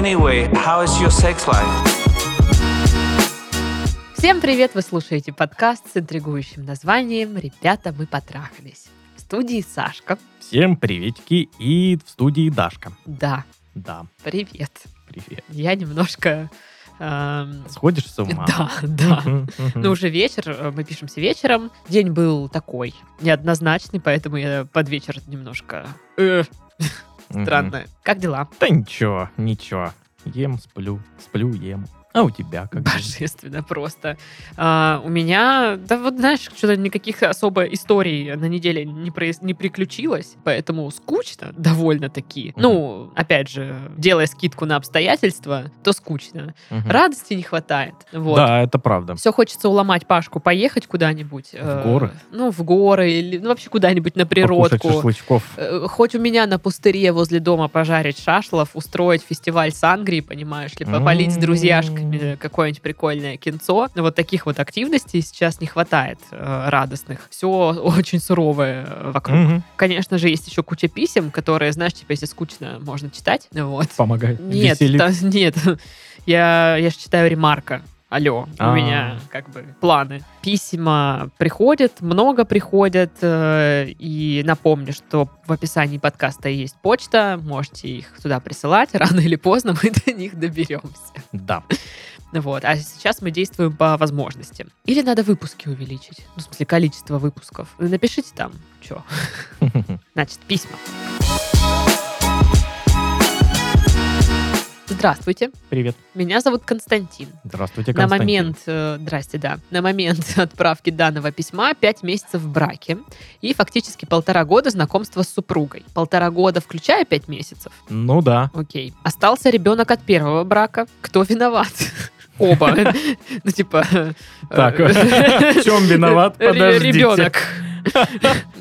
Anyway, how is your sex life? Всем привет! Вы слушаете подкаст с интригующим названием «Ребята, мы потрахались». В студии Сашка. Всем приветики и в студии Дашка. Да, Да, привет. привет. Я немножко... эм, Сходишь с ума? Да, да. Ну, уже вечер, э, мы пишемся вечером. День был такой, неоднозначный, поэтому я под вечер немножко... э, Мгм. странно. Как дела? Да ничего, ничего. Ем, сплю, сплю, ем. А у тебя как? Божественно просто. А, у меня, да вот знаешь, что-то никаких особо историй на неделе не, произ- не приключилось, поэтому скучно довольно-таки. Мгм. Ну, опять же, делая скидку на обстоятельства, то скучно. Мгм. Радости не хватает. Вот. Да, это правда. Все хочется уломать Пашку, поехать куда-нибудь. э, горы? Ну, в горы, или ну, вообще куда-нибудь на Покушать природку. шашлычков. Э, Хоть у меня на пустыре возле дома пожарить шашлов, устроить фестиваль сангрии, понимаешь ли, попалить с М. друзьяшками какое-нибудь прикольное кинцо. Но вот таких вот активностей сейчас не хватает э, радостных. Все очень суровое э, вокруг. Мгм. Конечно же, есть еще куча писем, которые, знаешь, типа, если скучно, можно читать. Вот. Помогает. Нет, Веселит. та- нет. Я, я же читаю ремарка. Алло, у А. меня как бы планы. Письма приходят, много приходят. э, И напомню, что в описании подкаста есть почта. Можете их туда присылать. Рано или поздно мы до них доберемся. Да. Вот. А сейчас мы действуем по возможности. Или надо выпуски увеличить. Ну, в смысле, количество выпусков. Напишите там, что. Значит, письма. Здравствуйте. Привет. Меня зовут Константин. Здравствуйте, На Константин. момент, э, здрасте, да, на момент отправки данного письма 5 месяцев в браке и фактически полтора года знакомства с супругой. Полтора года, включая 5 месяцев. Ну да. Окей. Остался ребенок от первого брака. Кто виноват? Оба. Ну, типа... э, Так, в чем виноват? Подождите. Ребенок.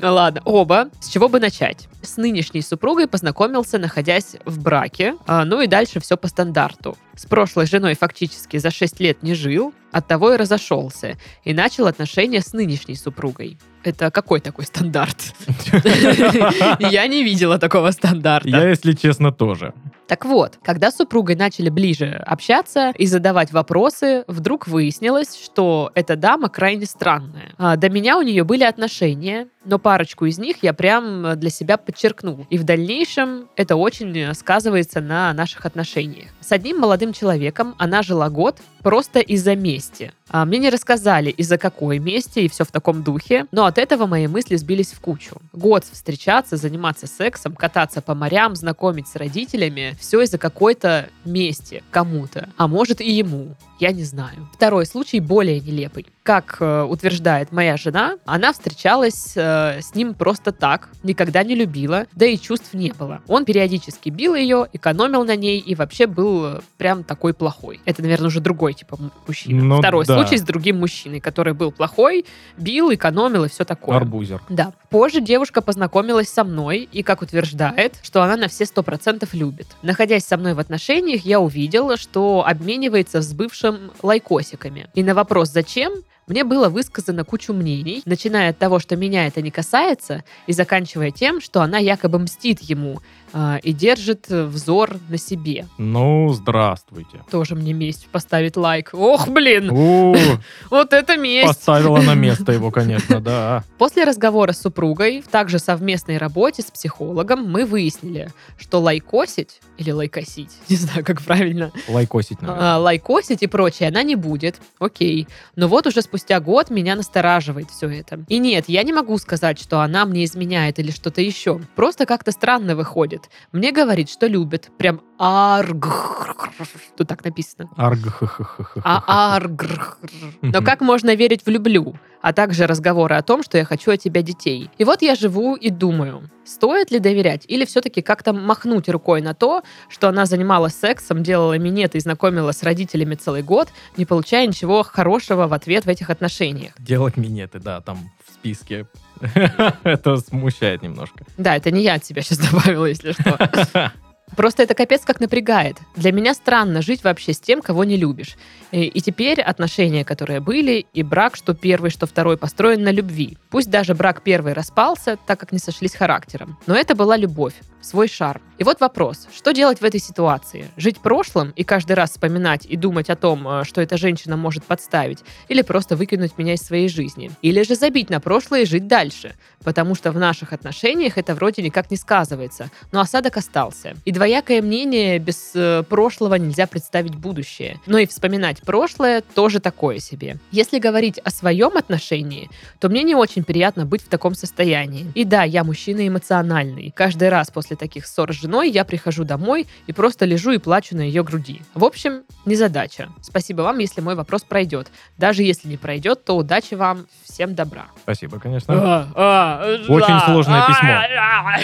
Ладно, оба. С чего бы начать? С нынешней супругой познакомился, находясь в браке. А, Ну и дальше все по стандарту. С прошлой женой фактически за 6 лет не жил, оттого и разошелся. И начал отношения с нынешней супругой. Это какой такой стандарт? Я не видела такого стандарта. Я, если честно, тоже. Так вот, когда с супругой начали ближе общаться и задавать вопросы, вдруг выяснилось, что эта дама крайне странная. А, До меня у нее были отношения, но парочку из них я прям для себя подчеркнул. И в дальнейшем это очень сказывается на наших отношениях. С одним молодым человеком она жила год просто из-за мести. А, Мне не рассказали, из-за какой мести и все в таком духе, но от этого мои мысли сбились в кучу. Год встречаться, заниматься сексом, кататься по морям, знакомить с родителями, все из-за какой-то мести кому-то, а может и ему. Я не знаю. Второй случай более нелепый. Как э, утверждает моя жена, она встречалась э, с ним просто так, никогда не любила, да и чувств не было. Он периодически бил ее, экономил на ней и вообще был э, прям такой плохой. Это, наверное, уже другой типа м- мужчина. Ну Второй да. случай с другим мужчиной, который был плохой, бил, экономил и все такое. Арбузер. Да. Позже девушка познакомилась со мной и, как утверждает, что она на все сто процентов любит. Находясь со мной в отношениях, я увидела, что обменивается с бывшим лайкосиками. И на вопрос «Зачем?» Мне было высказано кучу мнений, начиная от того, что меня это не касается, и заканчивая тем, что она якобы мстит ему а, и держит э, взор на себе. Ну, здравствуйте. Тоже мне месть поставить лайк. Ох, блин, У, вот это месть! Поставила на место его, конечно, да. После разговора с супругой, также совместной работе с психологом, мы выяснили, что лайкосить или лайкосить, не знаю, как правильно, Лайкосить, наверное. а, лайкосить и прочее она не будет, окей. Но вот уже спустя год меня настораживает все это. И нет, я не могу сказать, что она мне изменяет или что-то еще. Просто как-то странно выходит. Мне говорит, что любит. Прям арг. Тут так написано. Арг. А аргр. Но как можно верить в люблю? А также разговоры о том, что я хочу от тебя детей. И вот я живу и думаю, стоит ли доверять или все-таки как-то махнуть рукой на то, что она занималась сексом, делала минеты и знакомилась с родителями целый год, не получая ничего хорошего в ответ в этих отношениях. Делать минеты, да, там в списке. Это смущает немножко. Да, это не я от тебя сейчас добавила, если что. Просто это капец как напрягает. Для меня странно жить вообще с тем, кого не любишь. И, и теперь отношения, которые были, и брак, что первый, что второй, построен на любви. Пусть даже брак первый распался, так как не сошлись характером. Но это была любовь, свой шарм. И вот вопрос, что делать в этой ситуации? Жить прошлым и каждый раз вспоминать и думать о том, э, что эта женщина может подставить, или просто выкинуть меня из своей жизни? Или же забить на прошлое и жить дальше? Потому что в наших отношениях это вроде никак не сказывается, но осадок остался. И двоякое мнение, без э, прошлого нельзя представить будущее. Но и вспоминать прошлое тоже такое себе. Если говорить о своем отношении, то мне не очень приятно быть в таком состоянии. И да, я мужчина эмоциональный. Каждый раз после таких ссор с женой я прихожу домой и просто лежу и плачу на ее груди. В общем, не задача. Спасибо вам, если мой вопрос пройдет. Даже если не пройдет, то удачи вам. Всем добра. Спасибо, конечно. Очень сложное письмо.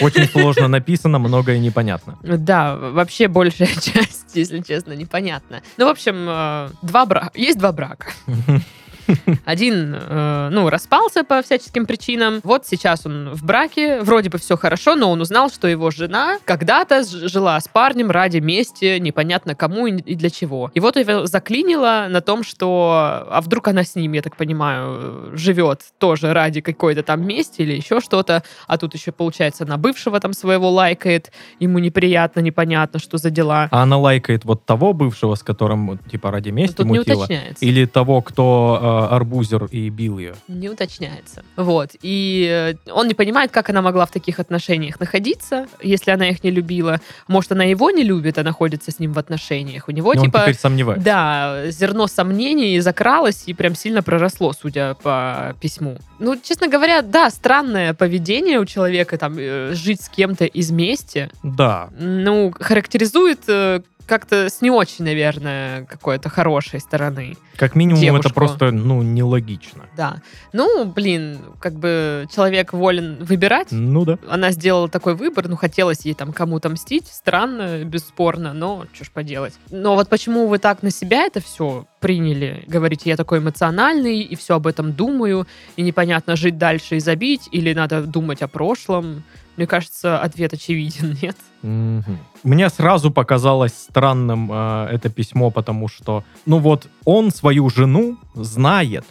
Очень сложно написано, многое непонятно. Да, вообще большая часть, если честно, непонятно. Ну, в общем, э, два брака. Есть два брака. Один, э, ну, распался по всяческим причинам. Вот сейчас он в браке, вроде бы все хорошо, но он узнал, что его жена когда-то жила с парнем ради мести, непонятно кому и для чего. И вот его заклинило на том, что, а вдруг она с ним, я так понимаю, живет тоже ради какой-то там мести или еще что-то, а тут еще, получается, на бывшего там своего лайкает, ему неприятно, непонятно, что за дела. А она лайкает вот того бывшего, с которым, типа, ради Но мести тут не мутила? уточняется. Или того, кто э, арбузер и бил ее? Не уточняется. Вот. И э, он не понимает, как она могла в таких отношениях находиться, если она их не любила. Может, она его не любит, а находится с ним в отношениях. У него, И он типа, теперь сомневается. да, зерно сомнений закралось и прям сильно проросло, судя по письму. Ну, честно говоря, да, странное поведение у человека, там, э, жить с кем-то из мести, Да. ну, характеризует э, как-то с не очень, наверное, какой-то хорошей стороны. Как минимум, Девушку. это просто, ну, нелогично. Да. Ну, блин, как бы человек волен выбирать. Ну да. Она сделала такой выбор, ну, хотелось ей там кому-то мстить. Странно, бесспорно, но что ж поделать. Но вот почему вы так на себя это все приняли? Говорите, я такой эмоциональный, и все об этом думаю, и непонятно, жить дальше и забить, или надо думать о прошлом. Мне кажется, ответ очевиден, нет? Мгм. Мне сразу показалось странным э, это письмо, потому что, ну вот, он свою жену знает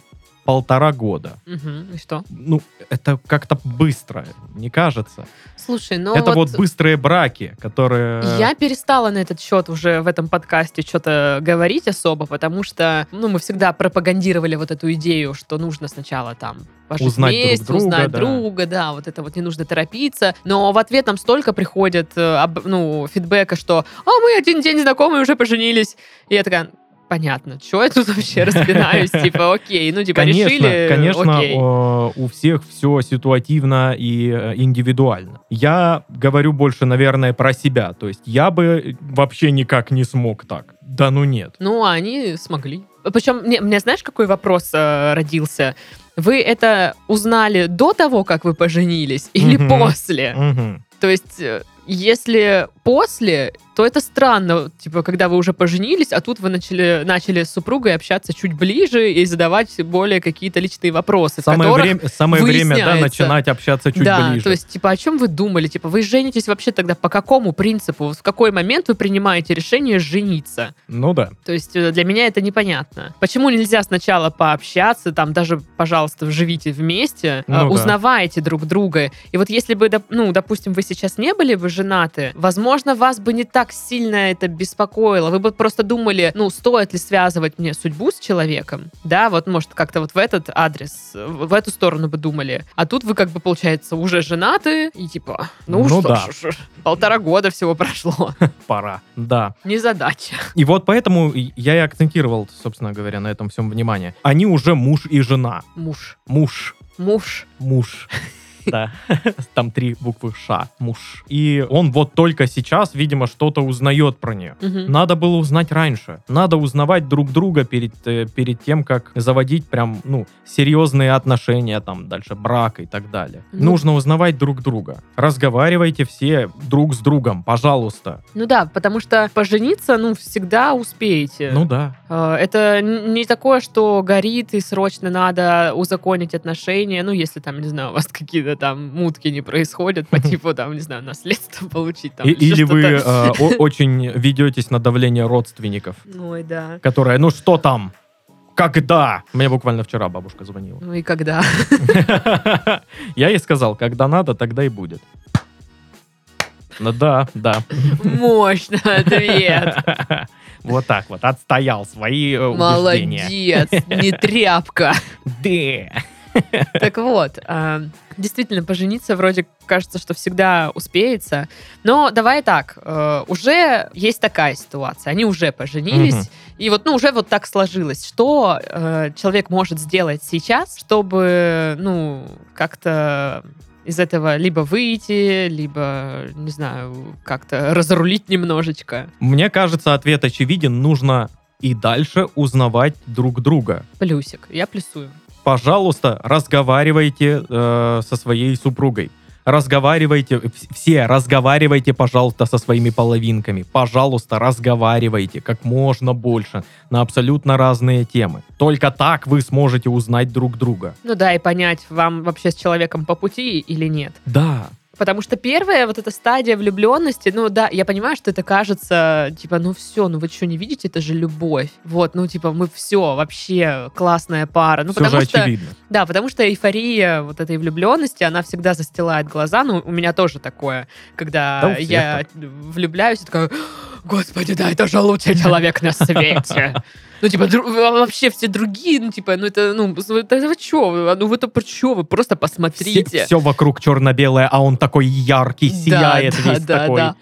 полтора года. Мгм, И что? Ну, это как-то быстро, не кажется. Слушай, ну это вот... быстрые браки, которые... Я перестала на этот счет уже в этом подкасте что-то говорить особо, потому что, ну, мы всегда пропагандировали вот эту идею, что нужно сначала там пожить Узнать друг вместе, друга, узнать да. друга, да, вот это вот не нужно торопиться. Но в ответ нам столько приходит, э, ну, фидбэка, что «А, мы один день знакомы, уже поженились». И я такая, понятно, что я тут вообще распинаюсь, типа, окей, ну, типа, Конечно, решили, конечно, окей. у всех все ситуативно и э, индивидуально. Я говорю больше, наверное, про себя. То есть я бы вообще никак не смог так. Да ну нет. Ну, они смогли. Причем, мне, мне знаешь, какой вопрос э, родился? Вы это узнали до того, как вы поженились, или Мгм. после? Мгм. То есть, э, если после, то это странно, типа, когда вы уже поженились, а тут вы начали, начали с супругой общаться чуть ближе и задавать более какие-то личные вопросы, Самое, время, самое время, да, начинать общаться чуть да, ближе. то есть, типа, о чем вы думали? Типа, вы женитесь вообще тогда по какому принципу? В какой момент вы принимаете решение жениться? Ну да. То есть э, для меня это непонятно. Почему нельзя сначала пообщаться, там даже, пожалуйста, живите вместе, Ну э, да. узнавайте друг друга. И вот если бы, ну, допустим, вы сейчас не были бы женаты, возможно, вас бы не так сильно это беспокоило. Вы бы просто думали, ну, стоит ли связывать мне судьбу с человеком? Да, вот, может, как-то вот в этот адрес, в эту сторону бы думали. А тут вы, как бы, получается, уже женаты, и типа, ну, Ну что да. ж, полтора года всего прошло. Пора. Да. Не задача. И вот поэтому я и акцентировал, собственно говоря, на этом всем внимание. Они уже муж и жена. Муж. Муж. Муж. Муж. Да. Там три буквы Ш. Муж. И он вот только сейчас, видимо, что-то узнает про нее. Надо было узнать раньше. Надо узнавать друг друга перед, э, перед тем, как заводить прям, ну, серьезные отношения, там, дальше брак и так далее. Ну- Нужно узнавать друг друга. Разговаривайте все друг с другом, пожалуйста. Ну да, потому что пожениться, ну, всегда успеете. Ну да. Э, Это не такое, что горит и срочно надо узаконить отношения. Ну, если там, не знаю, у вас какие-то там мутки не происходят по типу, там, не знаю, наследство получить. Там, И- или вы э, о- очень ведетесь на давление родственников, Ой, да. которое, ну что там? Когда? Мне буквально вчера бабушка звонила. Ну и когда? Я ей сказал, когда надо, тогда и будет. Ну да, да. Мощный ответ. Вот так вот, отстоял свои э, убеждения. Молодец, не тряпка. Да. Так вот, а, действительно, пожениться вроде кажется, что всегда успеется. Но давай так, э, уже есть такая ситуация. Они уже поженились, Мгм. и вот, ну, уже вот так сложилось. Что э, человек может сделать сейчас, чтобы, ну, как-то из этого либо выйти, либо, не знаю, как-то разрулить немножечко. Мне кажется, ответ очевиден. Нужно и дальше узнавать друг друга. Плюсик. Я плюсую. Пожалуйста, разговаривайте э, со своей супругой. Разговаривайте, вс- все разговаривайте, пожалуйста, со своими половинками. Пожалуйста, разговаривайте как можно больше на абсолютно разные темы. Только так вы сможете узнать друг друга. Ну да, и понять, вам вообще с человеком по пути или нет. Да, Потому что первая вот эта стадия влюбленности, ну да, я понимаю, что это кажется, типа, ну все, ну вы что, не видите, это же любовь. Вот, ну типа, мы все, вообще классная пара. Ну все же потому что, очевидно. да, потому что эйфория вот этой влюбленности, она всегда застилает глаза. Ну, у меня тоже такое, когда Да я влюбляюсь, и такая, господи, да, это же лучший человек на свете. Ну, типа, дру- вообще все другие, ну, типа, ну, это, ну, это вы что? Ну, вы-то про что? Вы просто посмотрите. Все, вокруг черно-белое, а он такой яркий, сияет да, весь да, такой. да.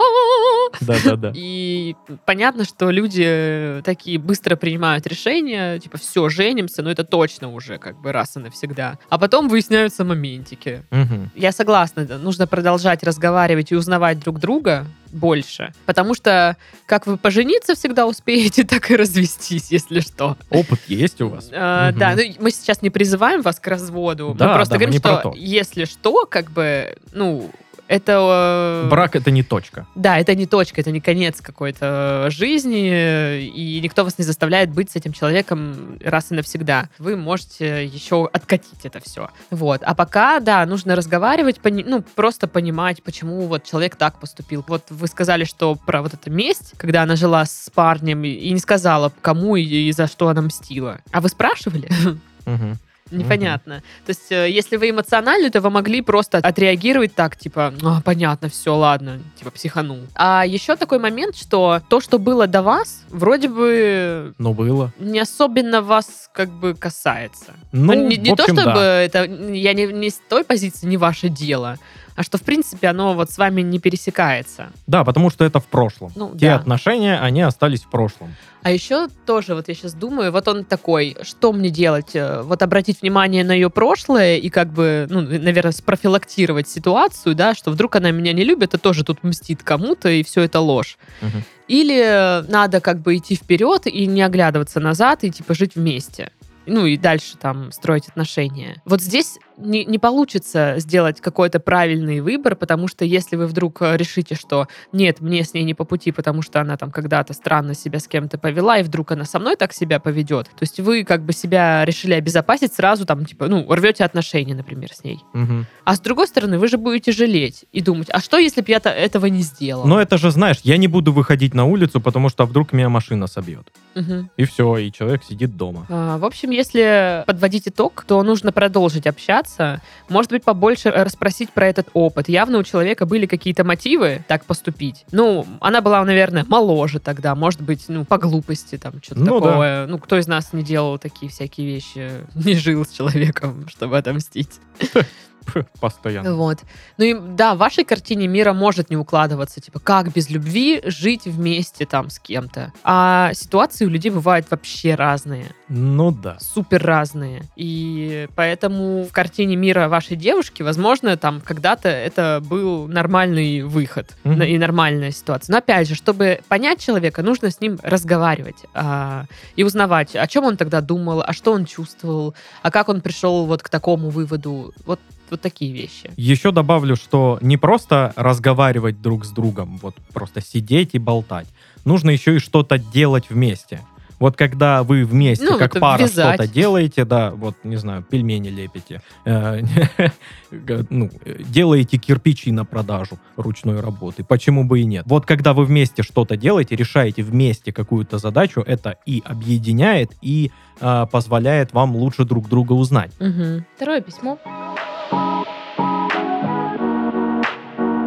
Да-да-да. И понятно, что люди такие быстро принимают решения, типа, все, женимся, но это точно уже как бы раз и навсегда. А потом выясняются моментики. Мгм. Я согласна, да, нужно продолжать разговаривать и узнавать друг друга больше, потому что как вы пожениться всегда успеете, так и развестись, если что. Опыт есть у вас? А, Мгм. Да, ну мы сейчас не призываем вас к разводу, Да, мы просто да, мы говорим, про что то. если что, как бы, ну, это... э, Брак это не точка. Да, это не точка, это не конец какой-то жизни, и никто вас не заставляет быть с этим человеком раз и навсегда. Вы можете еще откатить это все. Вот. А пока, да, нужно разговаривать, пони- ну, просто понимать, почему вот человек так поступил. Вот вы сказали, что про вот эту месть, когда она жила с парнем и- не сказала, кому и, и за что она мстила. А вы спрашивали? Мгм. Непонятно. То есть, э, если вы эмоциональны, то вы могли просто отреагировать так, типа, «А, понятно, все, ладно, типа, психанул. А еще такой момент, что то, что было до вас, вроде бы Ну, было. не особенно вас как бы касается. Ну, не не в общем, то, чтобы да. это, я не, не с той позиции, не ваше дело, а что, в принципе, оно вот с вами не пересекается. Да, потому что это в прошлом. Ну, Те да. отношения, они остались в прошлом. А еще тоже, вот я сейчас думаю, вот он такой, что мне делать? Э, Вот обратить внимание на ее прошлое и как бы, ну, наверное, спрофилактировать ситуацию, да, что вдруг она меня не любит, и тоже тут мстит кому-то, и все это ложь. Мгм. Или надо как бы идти вперед и не оглядываться назад, и типа жить вместе. Ну и дальше там строить отношения. Вот здесь не, не получится сделать какой-то правильный выбор, потому что если вы вдруг э, решите, что нет, мне с ней не по пути, потому что она там когда-то странно себя с кем-то повела, и вдруг она со мной так себя поведет, то есть вы как бы себя решили обезопасить сразу там, типа, ну, рвете отношения, например, с ней. Мгм. А с другой стороны, вы же будете жалеть и думать, а что, если бы я то- этого не сделала? Но это же, знаешь, я не буду выходить на улицу, потому что вдруг меня машина собьет. Мгм. И все, и человек сидит дома. А, В общем, если подводить итог, то нужно продолжить общаться. Может быть, побольше расспросить про этот опыт. Явно у человека были какие-то мотивы так поступить. Ну, она была, наверное, моложе тогда. Может быть, ну, по глупости там что-то Ну, да. такое. Ну, кто из нас не делал такие всякие вещи, не жил с человеком, чтобы отомстить. Постоянно. Вот. Ну и да, в вашей картине мира может не укладываться, типа, как без любви жить вместе там с кем-то. А ситуации у людей бывают вообще разные Ну да. супер разные. И поэтому в картине мира вашей девушки, возможно, там когда-то это был нормальный выход на- и нормальная ситуация. Но опять же, чтобы понять человека, нужно с ним разговаривать а, и узнавать, о чем он тогда думал, а что он чувствовал, а как он пришел вот к такому выводу. Вот, вот такие вещи. Еще добавлю, что не просто разговаривать друг с другом, вот просто сидеть и болтать. Нужно еще и что-то делать вместе. Вот когда вы вместе, Ну, как вот пара, что-то делаете, да, вот, не знаю, пельмени лепите, э, ну, делаете кирпичи на продажу ручной работы, почему бы и нет? Вот когда вы вместе что-то делаете, решаете вместе какую-то задачу, это и объединяет, и э, позволяет вам лучше друг друга узнать. Второе письмо.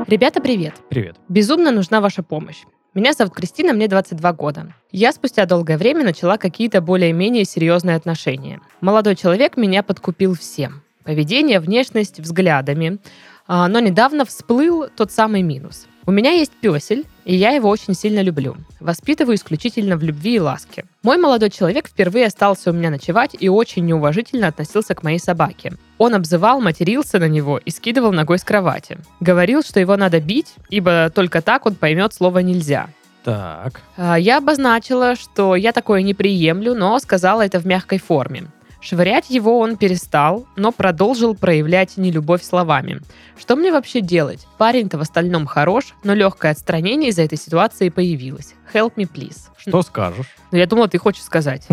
Ребята, привет. Привет. Безумно нужна ваша помощь. Меня зовут Кристина, мне 22 года. Я спустя долгое время начала какие-то более-менее серьезные отношения. Молодой человек меня подкупил всем. Поведение, внешность, взглядами. А, Но недавно всплыл тот самый минус. У меня есть песель, и я его очень сильно люблю. Воспитываю исключительно в любви и ласке. Мой молодой человек впервые остался у меня ночевать и очень неуважительно относился к моей собаке. Он обзывал, матерился на него и скидывал ногой с кровати. Говорил, что его надо бить, ибо только так он поймет слово «нельзя». Так. А, Я обозначила, что я такое не приемлю, но сказала это в мягкой форме. Швырять его он перестал, но продолжил проявлять нелюбовь словами. Что мне вообще делать? Парень-то в остальном хорош, но легкое отстранение из-за этой ситуации появилось. Help me, please. Что скажешь? Ну, я думала, ты хочешь сказать.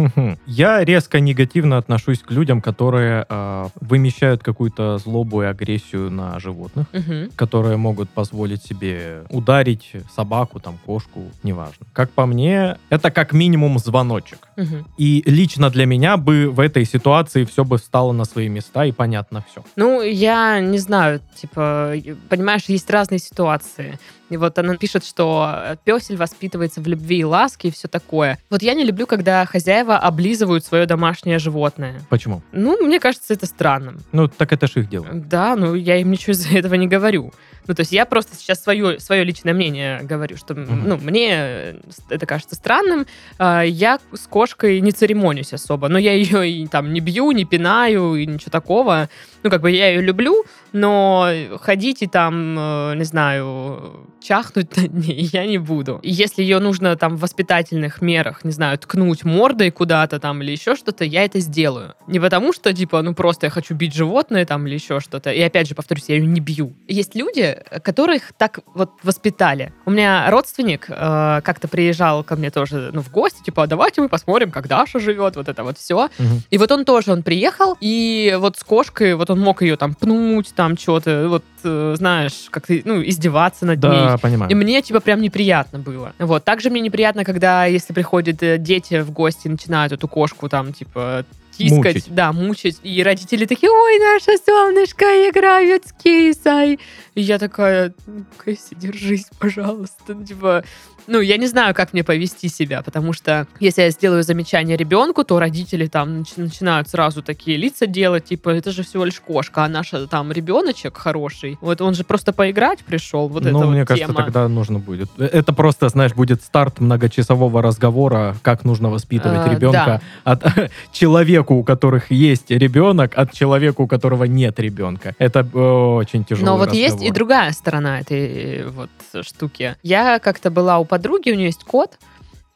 Я резко негативно отношусь к людям, которые э, вымещают какую-то злобу и агрессию на животных, Мгм. которые могут позволить себе ударить собаку, там, кошку, неважно. Как по мне, это как минимум звоночек. Мгм. И лично для меня бы в этой ситуации все бы встало на свои места и понятно все. Ну, я не знаю, типа, понимаешь, есть разные ситуации. И вот она пишет, что песель воспитывается в любви и ласке и все такое. Вот я не люблю, когда хозяева облизывают свое домашнее животное. Почему? Ну, мне кажется, это странным. Ну, так это ж их дело. Да, ну я им ничего из-за этого не говорю. Ну, то есть я просто сейчас свое, свое личное мнение говорю, что, Мгм. ну, мне э, это кажется странным. А, Я с кошкой не церемонюсь особо, но я ее и там не бью, не пинаю, и ничего такого. Ну, как бы я ее люблю, но ходить и там, э, не знаю, чахнуть над ней я не буду. И если ее нужно там в воспитательных мерах, не знаю, ткнуть мордой куда-то там или еще что-то, я это сделаю. Не потому что, типа, ну просто я хочу бить животное там или еще что-то. И опять же, повторюсь, я ее не бью. Есть люди, которых так вот воспитали. У меня родственник э, как-то приезжал ко мне тоже, ну, в гости, типа, «А давайте мы посмотрим, как Даша живет, вот это вот все. Мгм. И вот он тоже, он приехал, и вот с кошкой, вот он мог ее там пнуть, там что-то, вот, э, знаешь, как-то, ну, издеваться над ней. Да, понимаю. И мне, типа, прям неприятно было. Вот. Также мне неприятно, когда, если приходят э, дети в гости начинают эту кошку там, типа, тискать, Мучить. да, мучить. И родители такие, ой, наша солнышко играют с кисой. И я такая, ну, Кэсси, держись, пожалуйста. Типа, ну, я не знаю, как мне повести себя, потому что если я сделаю замечание ребенку, то родители там нач- начинают сразу такие лица делать, типа, это же всего лишь кошка, а наша там ребеночек хороший. Вот он же просто поиграть пришел, вот ну, это мне вот кажется, тема. тогда нужно будет. Э, Это просто, знаешь, будет старт многочасового разговора, как нужно воспитывать А, ребенка от человеку, у которых есть ребенок, от человека, у которого нет ребенка. Это э, очень тяжелый Но вот есть и другая сторона этой э, вот штуки. Я как-то была у подруги, у нее есть кот,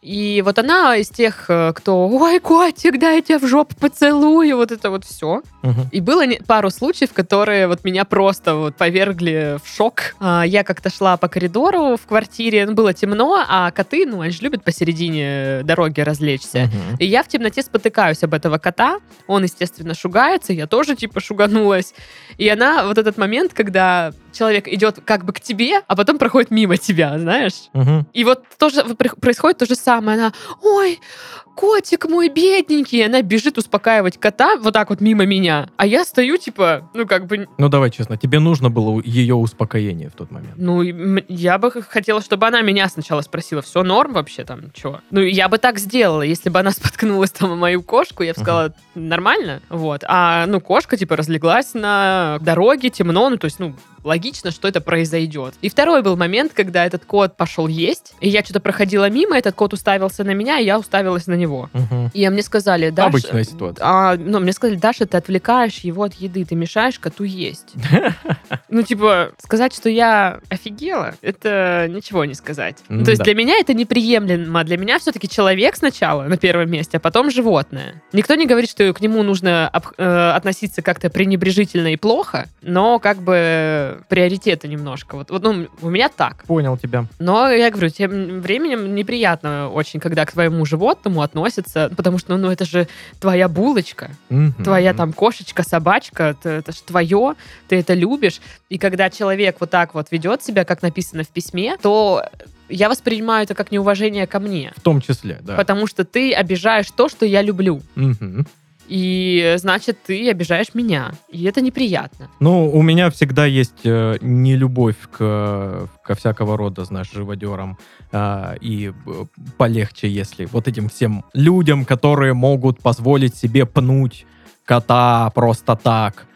и вот она из тех, э, кто «Ой, котик, дай я тебя в жопу поцелую», вот это вот все. Мгм. И было пару случаев, которые вот меня просто вот повергли в шок. А, Я как-то шла по коридору в квартире, ну, было темно, а коты, ну, они же любят посередине дороги развлечься. Мгм. И я в темноте спотыкаюсь об этого кота. Он, естественно, шугается. Я тоже, типа, шуганулась. И она, вот этот момент, когда человек идет как бы к тебе, а потом проходит мимо тебя, знаешь? Мгм. И вот тоже происходит то же самое. Она, ой, котик мой бедненький. И она бежит успокаивать кота вот так вот мимо меня. А я стою, типа, ну, как бы, Ну, давай честно, тебе нужно было ее успокоение в тот момент. ну, я бы хотела, чтобы она меня сначала спросила, все норм вообще там, чего? Ну, я бы так сделала, если бы она споткнулась там мою кошку, я бы сказала, нормально, вот. А, ну, кошка, типа, разлеглась на дороге, темно, ну, то есть, ну, логично, что это произойдет. И второй был момент, когда этот кот пошел есть, и я что-то проходила мимо, этот кот уставился на меня, и я уставилась на него. Мгм. И мне сказали, Даша... Обычная ситуация. А, ну, мне сказали, Даша, ты отвлекаешь его от еды, ты мешаешь коту есть. Ну, типа, сказать, что я офигела, это ничего не сказать. Ну, то есть для меня это неприемлемо. Для меня все-таки человек сначала на первом месте, а потом животное. Никто не говорит, что к нему нужно э, относиться как-то пренебрежительно и плохо, но как бы бы приоритеты немножко. Вот, вот ну, у меня так. Понял тебя. Но я говорю, тем временем неприятно очень, когда к твоему животному относятся, потому что, ну, это же твоя булочка, Мгм. твоя там кошечка, собачка, это, это же твое, ты это любишь. И когда человек вот так вот ведет себя, как написано в письме, то я воспринимаю это как неуважение ко мне. В том числе, да. Потому что ты обижаешь то, что я люблю. Мгм. И значит, ты обижаешь меня. И это неприятно. Ну, у меня всегда есть э, нелюбовь к, ко всякого рода, знаешь, живодерам. а, и э, полегче, если вот этим всем людям, которые могут позволить себе пнуть кота просто так,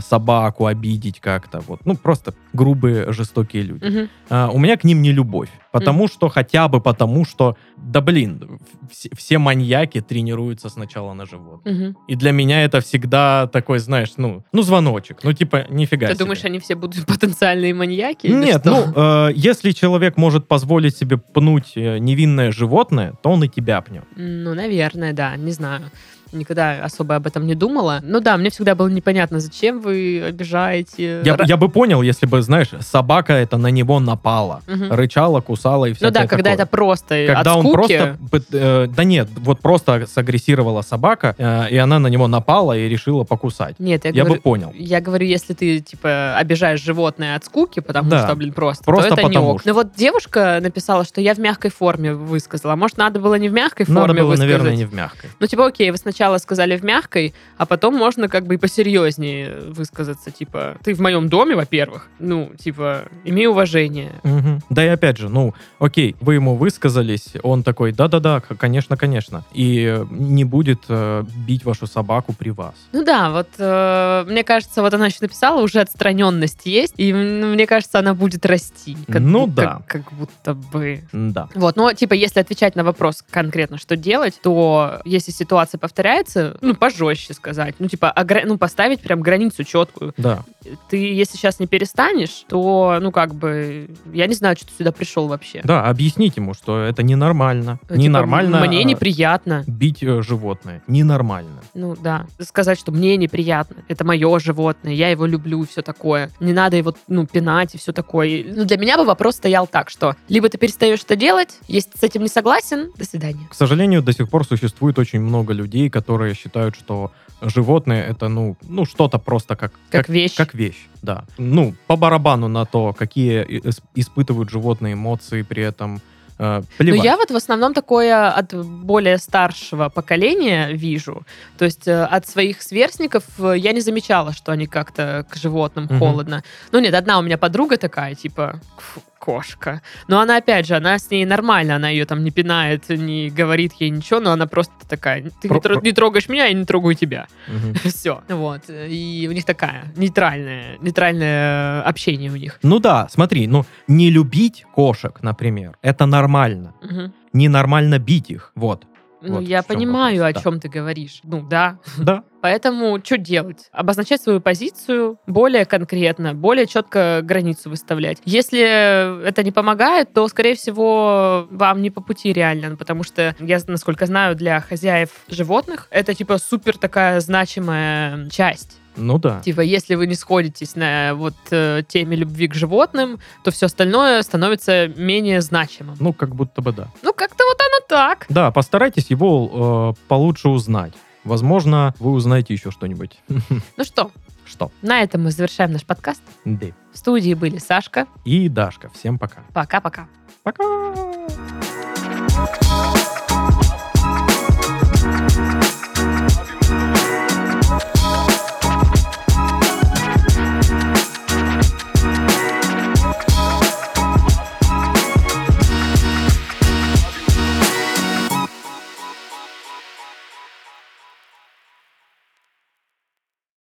собаку обидеть как-то. Вот. Ну, просто грубые, жестокие люди. Мгм. А, у меня к ним не любовь. Потому что, хотя бы потому что, да блин, все, все маньяки тренируются сначала на животных. Мгм. И для меня это всегда такой, знаешь, ну, ну звоночек. Ну, типа, нифига Ты себе. думаешь, они все будут потенциальные маньяки? Нет, ну, э, если человек может позволить себе пнуть э, невинное животное, то он и тебя пнет. Ну, наверное, да, не знаю. Никогда особо об этом не думала. Ну да, мне всегда было непонятно, зачем вы обижаете. Я, я бы понял, если бы, знаешь, собака это на него напала, Мгм. рычала, кусала и Ну всякое да, когда такое. это просто Когда от он скуки. просто... э, да нет, вот просто сагрессировала собака, э, и она на него напала и решила покусать. Нет, я, Я, говорю, бы понял. я говорю, если ты, типа, обижаешь животное от скуки, потому Да. что, блин, просто, Просто то это не потому ок. что. Ну вот девушка написала, что я в мягкой форме высказала. Может, надо было не в мягкой форме Надо было, высказать? наверное, не в мягкой. Ну, типа, окей, вы сначала сказали в мягкой, а потом можно как бы и посерьезнее высказаться. Типа, ты в моем доме, во-первых. Ну, типа, имей уважение. Мгм. Да и опять же, ну, окей, вы ему высказались, он такой, да-да-да, конечно, конечно. И э, не будет э, бить вашу собаку при вас. Ну да, вот э, мне кажется, вот она еще написала, уже отстраненность есть, и м, мне кажется, она будет расти. Ну бу- да. Как, как будто бы. Да. Вот, но типа, если отвечать на вопрос конкретно, что делать, то если ситуация повторяется, ну, пожестче сказать, ну, типа, огра- ну, поставить прям границу четкую. Да. Ты, если сейчас не перестанешь, то, ну, как бы, я не знаю, что ты сюда пришел вообще. Да, объяснить ему, что это ненормально. Ну, типа, ненормально Мне э, неприятно. бить э, животное. Ненормально. Ну да, сказать, что мне неприятно, это мое животное, я его люблю и все такое. Не надо его, ну, пинать и все такое. Ну, для меня бы вопрос стоял так, что либо ты перестаешь это делать, если ты с этим не согласен, до свидания. К сожалению, до сих пор существует очень много людей, которые считают, что животные это, ну, ну что-то просто как, Как вещь. Как вещь, да. Ну, по барабану на то, какие испытывают животные эмоции при этом. э, плевать. Ну, я вот в основном такое от более старшего поколения вижу. То есть э, от своих сверстников э, я не замечала, что они как-то к животным Мгм. холодно. Ну нет, одна у меня подруга такая, типа, «Фу, кошка. Но она, опять же, она с ней нормально, она ее там не пинает, не говорит ей ничего, но она просто такая, ты не, про- не трогаешь меня, я не трогаю тебя. Мгм. Все. Вот. И у них такая нейтральное, нейтральное общение у них. Ну да, смотри, ну не любить кошек, например, это нормально. Мгм. Ненормально бить их. Вот. Ну, Вот я понимаю, вопрос, о да. чем ты говоришь. Ну, да, Да. Поэтому что делать? Обозначать свою позицию более конкретно, более четко границу выставлять. Если это не помогает, то, скорее всего, вам не по пути реально, потому что я, насколько знаю, для хозяев животных это типа супер такая значимая часть. Ну да. Типа, если вы не сходитесь на вот э, теме любви к животным, то все остальное становится менее значимым. Ну, как будто бы да. Ну, как-то вот оно так. Да, постарайтесь его э, получше узнать. Возможно, вы узнаете еще что-нибудь. Ну что, Что? на этом мы завершаем наш подкаст. Да. В студии были Сашка. И Дашка. Всем пока. Пока-пока. Пока.